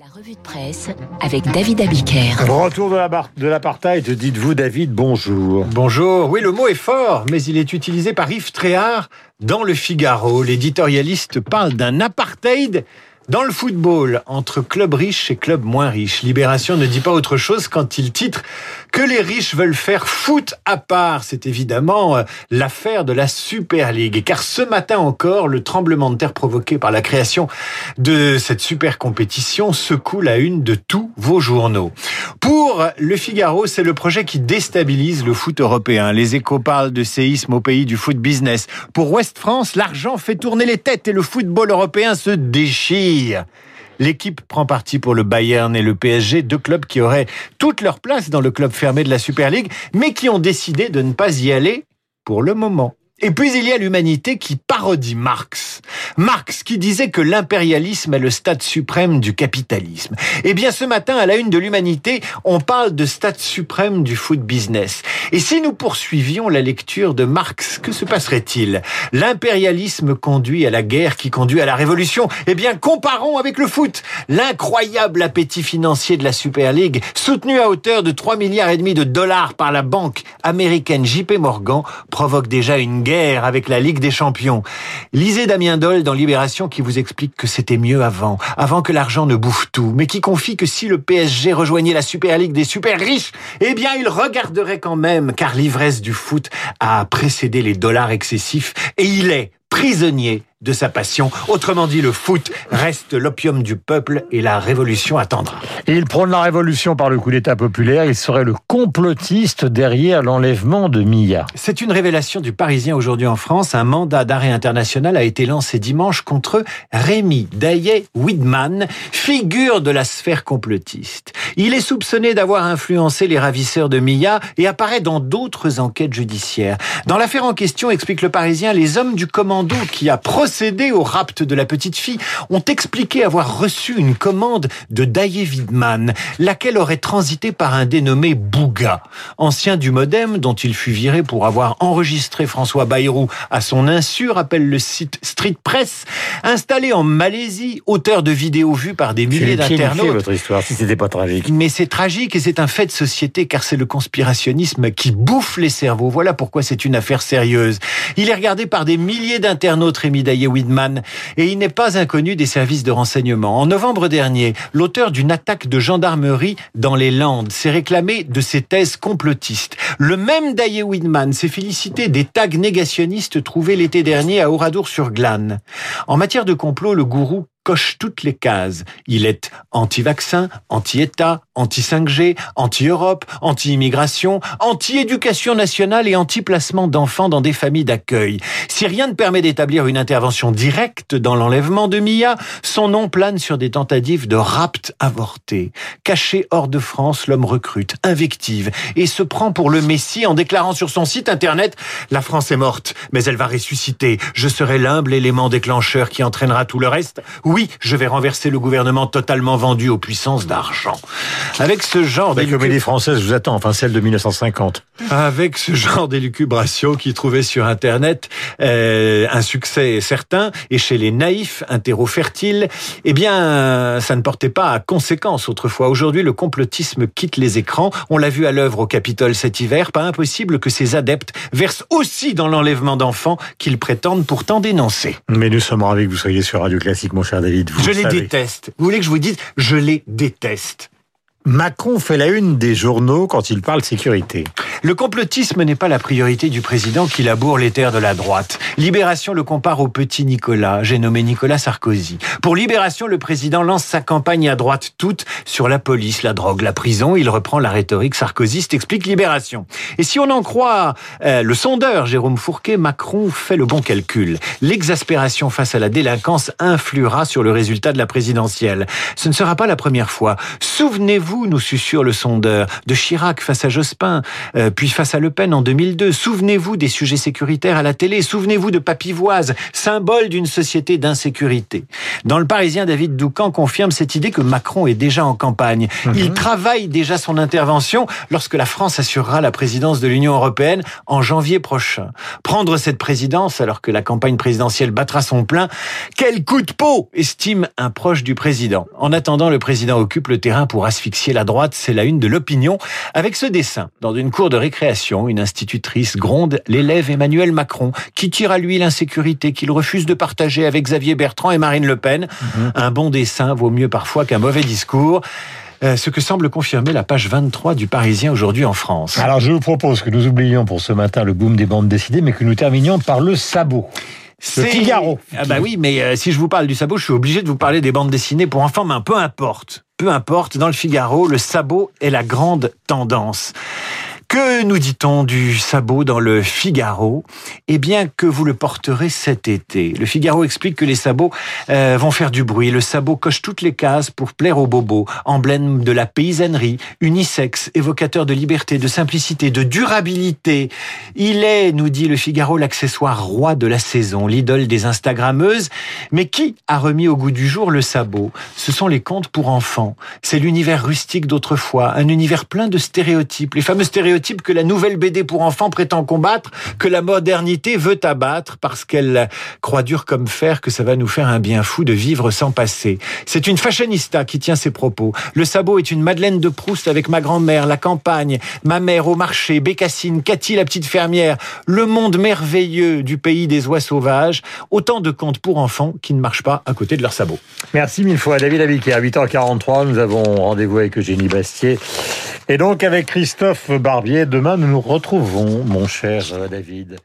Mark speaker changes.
Speaker 1: La revue de presse avec David Abiker.
Speaker 2: Retour de la bar- de l'apartheid, dites-vous David, bonjour.
Speaker 3: Bonjour. Oui, le mot est fort, mais il est utilisé par Yves Tréhard dans le Figaro. L'éditorialiste parle d'un apartheid dans le football entre clubs riches et clubs moins riches. Libération ne dit pas autre chose quand il titre que les riches veulent faire foot à part. C'est évidemment euh, l'affaire de la Super League. Car ce matin encore, le tremblement de terre provoqué par la création de cette super compétition secoue la une de tous vos journaux. Pour le Figaro, c'est le projet qui déstabilise le foot européen. Les échos parlent de séisme au pays du foot business. Pour Ouest France, l'argent fait tourner les têtes et le football européen se déchire. L'équipe prend parti pour le Bayern et le PSG, deux clubs qui auraient toute leur place dans le club fermé de la Super League, mais qui ont décidé de ne pas y aller pour le moment. Et puis il y a l'humanité qui parodie Marx. Marx qui disait que l'impérialisme est le stade suprême du capitalisme. Eh bien ce matin, à la une de l'humanité, on parle de stade suprême du foot business. Et si nous poursuivions la lecture de Marx, que se passerait-il? L'impérialisme conduit à la guerre qui conduit à la révolution. Eh bien comparons avec le foot. L'incroyable appétit financier de la Super League, soutenu à hauteur de 3 milliards et demi de dollars par la banque américaine JP Morgan, provoque déjà une guerre avec la Ligue des Champions. Lisez Damien Dole dans Libération qui vous explique que c'était mieux avant, avant que l'argent ne bouffe tout, mais qui confie que si le PSG rejoignait la Super League des super riches, eh bien il regarderait quand même, car l'ivresse du foot a précédé les dollars excessifs et il est prisonnier de sa passion. Autrement dit, le foot reste l'opium du peuple et la révolution attendra.
Speaker 2: Il prône la révolution par le coup d'État populaire, il serait le complotiste derrière l'enlèvement de Mia.
Speaker 3: C'est une révélation du Parisien aujourd'hui en France. Un mandat d'arrêt international a été lancé dimanche contre Rémi Daillet-Widman, figure de la sphère complotiste. Il est soupçonné d'avoir influencé les ravisseurs de Mia et apparaît dans d'autres enquêtes judiciaires. Dans l'affaire en question, explique le Parisien, les hommes du commando qui a procédé au rapt de la petite fille ont expliqué avoir reçu une commande de Daillet-Widman, laquelle aurait transité par un dénommé Bouga, ancien du Modem dont il fut viré pour avoir enregistré François Bayrou à son insu, rappelle le site Street Press, installé en Malaisie, auteur de vidéos vues par des milliers
Speaker 2: C'est
Speaker 3: d'internautes.
Speaker 2: votre histoire, si c'était pas tragique.
Speaker 3: Mais c'est tragique et c'est un fait de société car c'est le conspirationnisme qui bouffe les cerveaux. Voilà pourquoi c'est une affaire sérieuse. Il est regardé par des milliers d'internautes, Rémi Et il n'est pas inconnu des services de renseignement. En novembre dernier, l'auteur d'une attaque de gendarmerie dans les Landes s'est réclamé de ses thèses complotistes. Le même Daillé-Widman s'est félicité des tags négationnistes trouvés l'été dernier à Oradour-sur-Glane. En matière de complot, le gourou coche toutes les cases. Il est anti-vaccin, anti-État, anti-5G, anti-Europe, anti-immigration, anti-éducation nationale et anti-placement d'enfants dans des familles d'accueil. Si rien ne permet d'établir une intervention directe dans l'enlèvement de Mia, son nom plane sur des tentatives de rapt avorté. Caché hors de France, l'homme recrute, invective et se prend pour le Messie en déclarant sur son site internet La France est morte, mais elle va ressusciter. Je serai l'humble élément déclencheur qui entraînera tout le reste. Oui, je vais renverser le gouvernement totalement vendu aux puissances d'argent. Avec ce genre
Speaker 2: La comédie française vous attend, enfin celle de 1950.
Speaker 3: avec ce genre d'élucubration qui trouvait sur Internet euh, un succès certain et chez les naïfs, interro-fertiles, eh bien, ça ne portait pas à conséquence autrefois. Aujourd'hui, le complotisme quitte les écrans. On l'a vu à l'œuvre au Capitole cet hiver. Pas impossible que ses adeptes versent aussi dans l'enlèvement d'enfants qu'ils prétendent pourtant dénoncer.
Speaker 2: Mais nous sommes ravis que vous soyez sur Radio Classique, mon cher David. Vous
Speaker 3: je
Speaker 2: le
Speaker 3: les
Speaker 2: savez.
Speaker 3: déteste. Vous voulez que je vous dise Je les déteste.
Speaker 2: Macron fait la une des journaux quand il parle sécurité.
Speaker 3: Le complotisme n'est pas la priorité du président qui laboure les terres de la droite. Libération le compare au petit Nicolas, j'ai nommé Nicolas Sarkozy. Pour Libération, le président lance sa campagne à droite toute sur la police, la drogue, la prison. Il reprend la rhétorique sarkozyste, explique Libération. Et si on en croit euh, le sondeur Jérôme Fourquet, Macron fait le bon calcul. L'exaspération face à la délinquance influera sur le résultat de la présidentielle. Ce ne sera pas la première fois. Souvenez-vous nous susurre le sondeur, de Chirac face à Jospin, euh, puis face à Le Pen en 2002. Souvenez-vous des sujets sécuritaires à la télé. Souvenez-vous de Papivoise, symbole d'une société d'insécurité. Dans le Parisien, David Doucan confirme cette idée que Macron est déjà en campagne.
Speaker 2: Mhm.
Speaker 3: Il travaille déjà son intervention lorsque la France assurera la présidence de l'Union européenne en janvier prochain. Prendre cette présidence alors que la campagne présidentielle battra son plein, quel coup de peau estime un proche du président. En attendant, le président occupe le terrain pour asphyxier la droite, c'est la une de l'opinion, avec ce dessin. Dans une cour de récréation, une institutrice gronde l'élève Emmanuel Macron, qui tire à lui l'insécurité qu'il refuse de partager avec Xavier Bertrand et Marine Le Pen. Un bon dessin vaut mieux parfois qu'un mauvais discours. Euh, ce que semble confirmer la page 23 du Parisien aujourd'hui en France.
Speaker 2: Alors je vous propose que nous oublions pour ce matin le boom des bandes dessinées, mais que nous terminions par le sabot. Le
Speaker 3: C'est-
Speaker 2: Figaro.
Speaker 3: Ah bah oui, mais euh, si je vous parle du sabot, je suis obligé de vous parler des bandes dessinées pour enfants, mais peu importe. Peu importe, dans le Figaro, le sabot est la grande tendance. Que nous dit-on du sabot dans le Figaro? Eh bien que vous le porterez cet été. Le Figaro explique que les sabots euh, vont faire du bruit. Le sabot coche toutes les cases pour plaire aux bobos. Emblème de la paysannerie, unisexe, évocateur de liberté, de simplicité, de durabilité. Il est, nous dit le Figaro, l'accessoire roi de la saison, l'idole des Instagrammeuses. Mais qui a remis au goût du jour le sabot? Ce sont les contes pour enfants. C'est l'univers rustique d'autrefois, un univers plein de stéréotypes, les fameux stéréotypes que la nouvelle BD pour enfants prétend combattre, que la modernité veut abattre parce qu'elle croit dur comme fer que ça va nous faire un bien fou de vivre sans passer. C'est une fashionista qui tient ses propos. Le sabot est une Madeleine de Proust avec ma grand-mère, la campagne, ma mère au marché, Bécassine, Cathy la petite fermière, le monde merveilleux du pays des oies sauvages. Autant de contes pour enfants qui ne marchent pas à côté de leur sabot.
Speaker 2: Merci mille fois, David Abiquière. À 8h43, nous avons rendez-vous avec Eugénie Bastier. Et donc avec Christophe Barbier, demain nous nous retrouvons, mon cher euh, David.